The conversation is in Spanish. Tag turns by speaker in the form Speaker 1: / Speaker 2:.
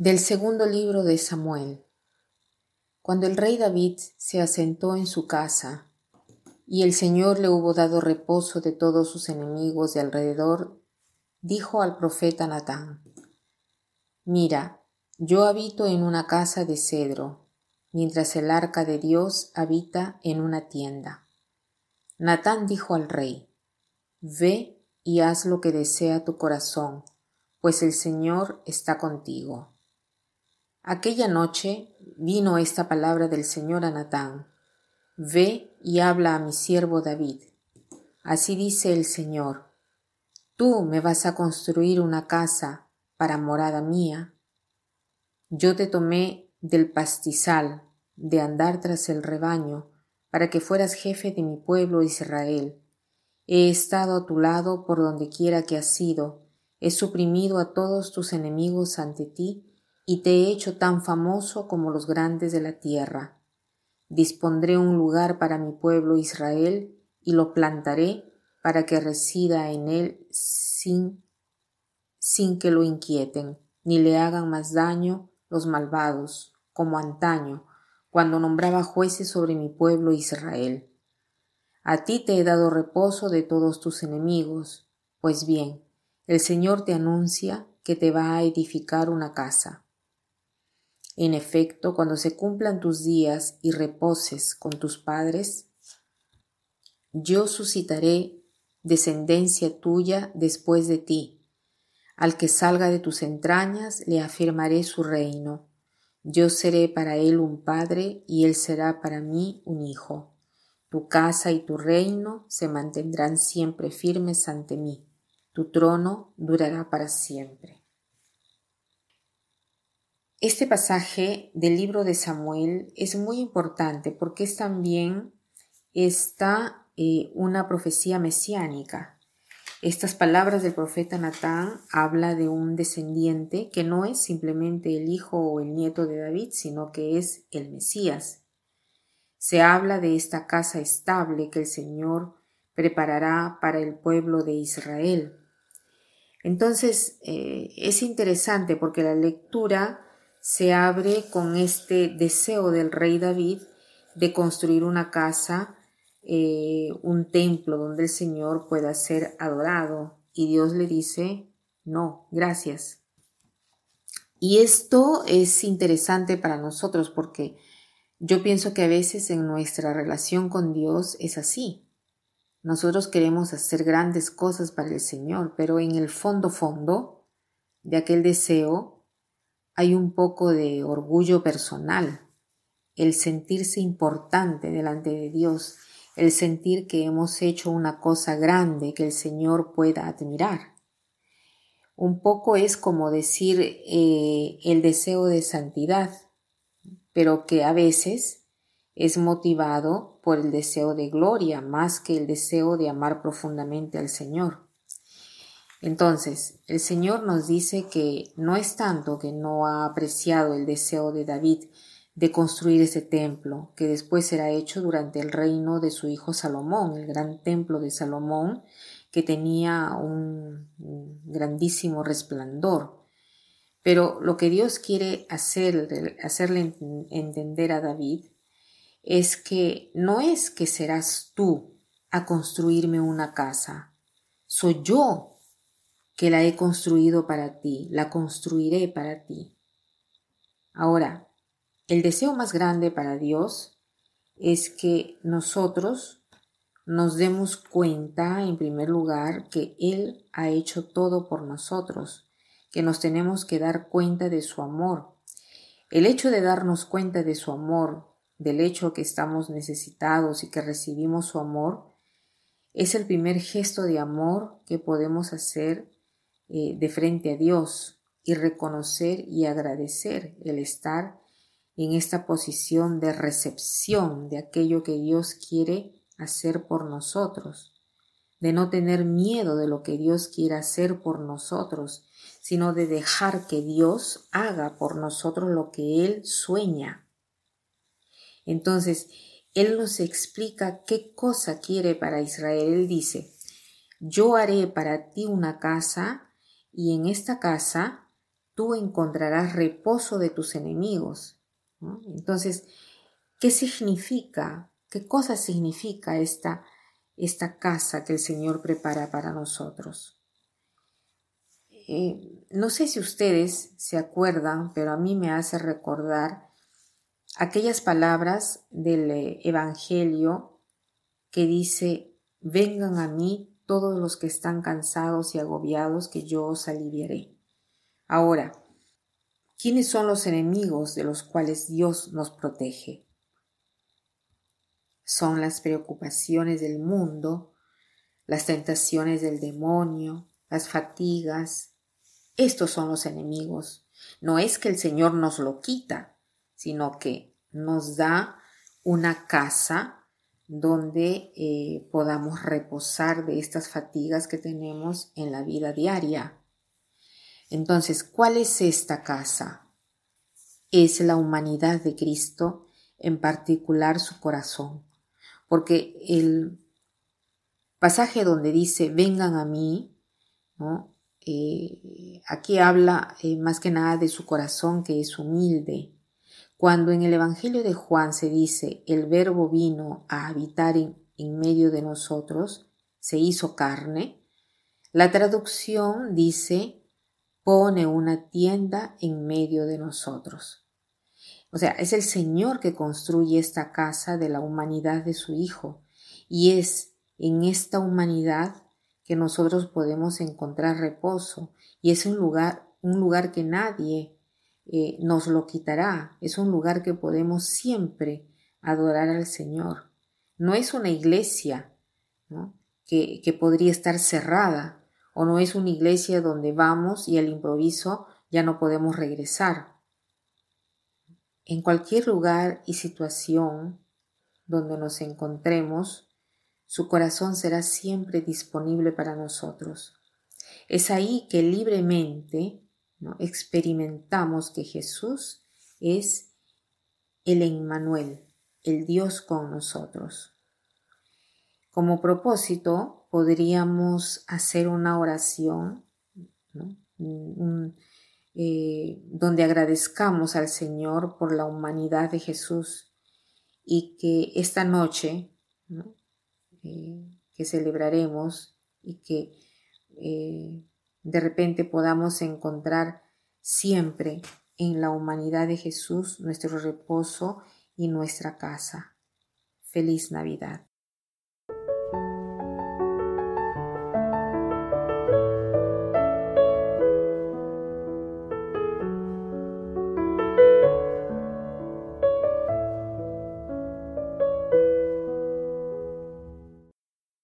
Speaker 1: Del segundo libro de Samuel. Cuando el rey David se asentó en su casa, y el Señor le hubo dado reposo de todos sus enemigos de alrededor, dijo al profeta Natán, Mira, yo habito en una casa de cedro, mientras el arca de Dios habita en una tienda. Natán dijo al rey, Ve y haz lo que desea tu corazón, pues el Señor está contigo. Aquella noche vino esta palabra del Señor a Natán. Ve y habla a mi siervo David. Así dice el Señor. Tú me vas a construir una casa para morada mía. Yo te tomé del pastizal, de andar tras el rebaño, para que fueras jefe de mi pueblo Israel. He estado a tu lado por donde quiera que has ido, he suprimido a todos tus enemigos ante ti, y te he hecho tan famoso como los grandes de la tierra. Dispondré un lugar para mi pueblo Israel y lo plantaré para que resida en él sin, sin que lo inquieten, ni le hagan más daño los malvados, como antaño, cuando nombraba jueces sobre mi pueblo Israel. A ti te he dado reposo de todos tus enemigos. Pues bien, el Señor te anuncia que te va a edificar una casa. En efecto, cuando se cumplan tus días y reposes con tus padres, yo suscitaré descendencia tuya después de ti. Al que salga de tus entrañas le afirmaré su reino. Yo seré para él un padre y él será para mí un hijo. Tu casa y tu reino se mantendrán siempre firmes ante mí. Tu trono durará para siempre. Este pasaje del libro de Samuel es muy importante porque es también esta eh, una profecía mesiánica. Estas palabras del profeta Natán habla de un descendiente que no es simplemente el hijo o el nieto de David, sino que es el Mesías. Se habla de esta casa estable que el Señor preparará para el pueblo de Israel. Entonces, eh, es interesante porque la lectura se abre con este deseo del rey David de construir una casa, eh, un templo donde el Señor pueda ser adorado. Y Dios le dice, no, gracias. Y esto es interesante para nosotros porque yo pienso que a veces en nuestra relación con Dios es así. Nosotros queremos hacer grandes cosas para el Señor, pero en el fondo fondo de aquel deseo hay un poco de orgullo personal, el sentirse importante delante de Dios, el sentir que hemos hecho una cosa grande que el Señor pueda admirar. Un poco es como decir eh, el deseo de santidad, pero que a veces es motivado por el deseo de gloria más que el deseo de amar profundamente al Señor. Entonces, el Señor nos dice que no es tanto que no ha apreciado el deseo de David de construir ese templo, que después será hecho durante el reino de su hijo Salomón, el gran templo de Salomón, que tenía un grandísimo resplandor. Pero lo que Dios quiere hacer, hacerle entender a David es que no es que serás tú a construirme una casa, soy yo que la he construido para ti, la construiré para ti. Ahora, el deseo más grande para Dios es que nosotros nos demos cuenta, en primer lugar, que Él ha hecho todo por nosotros, que nos tenemos que dar cuenta de su amor. El hecho de darnos cuenta de su amor, del hecho que estamos necesitados y que recibimos su amor, es el primer gesto de amor que podemos hacer eh, de frente a Dios y reconocer y agradecer el estar en esta posición de recepción de aquello que Dios quiere hacer por nosotros, de no tener miedo de lo que Dios quiere hacer por nosotros, sino de dejar que Dios haga por nosotros lo que Él sueña. Entonces, Él nos explica qué cosa quiere para Israel. Él dice, yo haré para ti una casa y en esta casa tú encontrarás reposo de tus enemigos. Entonces, ¿qué significa? ¿Qué cosa significa esta, esta casa que el Señor prepara para nosotros? Eh, no sé si ustedes se acuerdan, pero a mí me hace recordar aquellas palabras del eh, Evangelio que dice, vengan a mí todos los que están cansados y agobiados, que yo os aliviaré. Ahora, ¿quiénes son los enemigos de los cuales Dios nos protege? Son las preocupaciones del mundo, las tentaciones del demonio, las fatigas. Estos son los enemigos. No es que el Señor nos lo quita, sino que nos da una casa donde eh, podamos reposar de estas fatigas que tenemos en la vida diaria. Entonces, ¿cuál es esta casa? Es la humanidad de Cristo, en particular su corazón. Porque el pasaje donde dice, vengan a mí, eh, aquí habla eh, más que nada de su corazón que es humilde. Cuando en el Evangelio de Juan se dice, el verbo vino a habitar en medio de nosotros, se hizo carne, la traducción dice, pone una tienda en medio de nosotros. O sea, es el Señor que construye esta casa de la humanidad de su Hijo. Y es en esta humanidad que nosotros podemos encontrar reposo. Y es un lugar, un lugar que nadie eh, nos lo quitará. Es un lugar que podemos siempre adorar al Señor. No es una iglesia que, que podría estar cerrada, o no es una iglesia donde vamos y al improviso ya no podemos regresar. En cualquier lugar y situación donde nos encontremos, su corazón será siempre disponible para nosotros. Es ahí que libremente experimentamos que Jesús es el Emmanuel, el Dios con nosotros. Como propósito, podríamos hacer una oración eh, donde agradezcamos al Señor por la humanidad de Jesús y que esta noche eh, que celebraremos y que eh, de repente podamos encontrar siempre en la humanidad de Jesús nuestro reposo y nuestra casa. Feliz Navidad.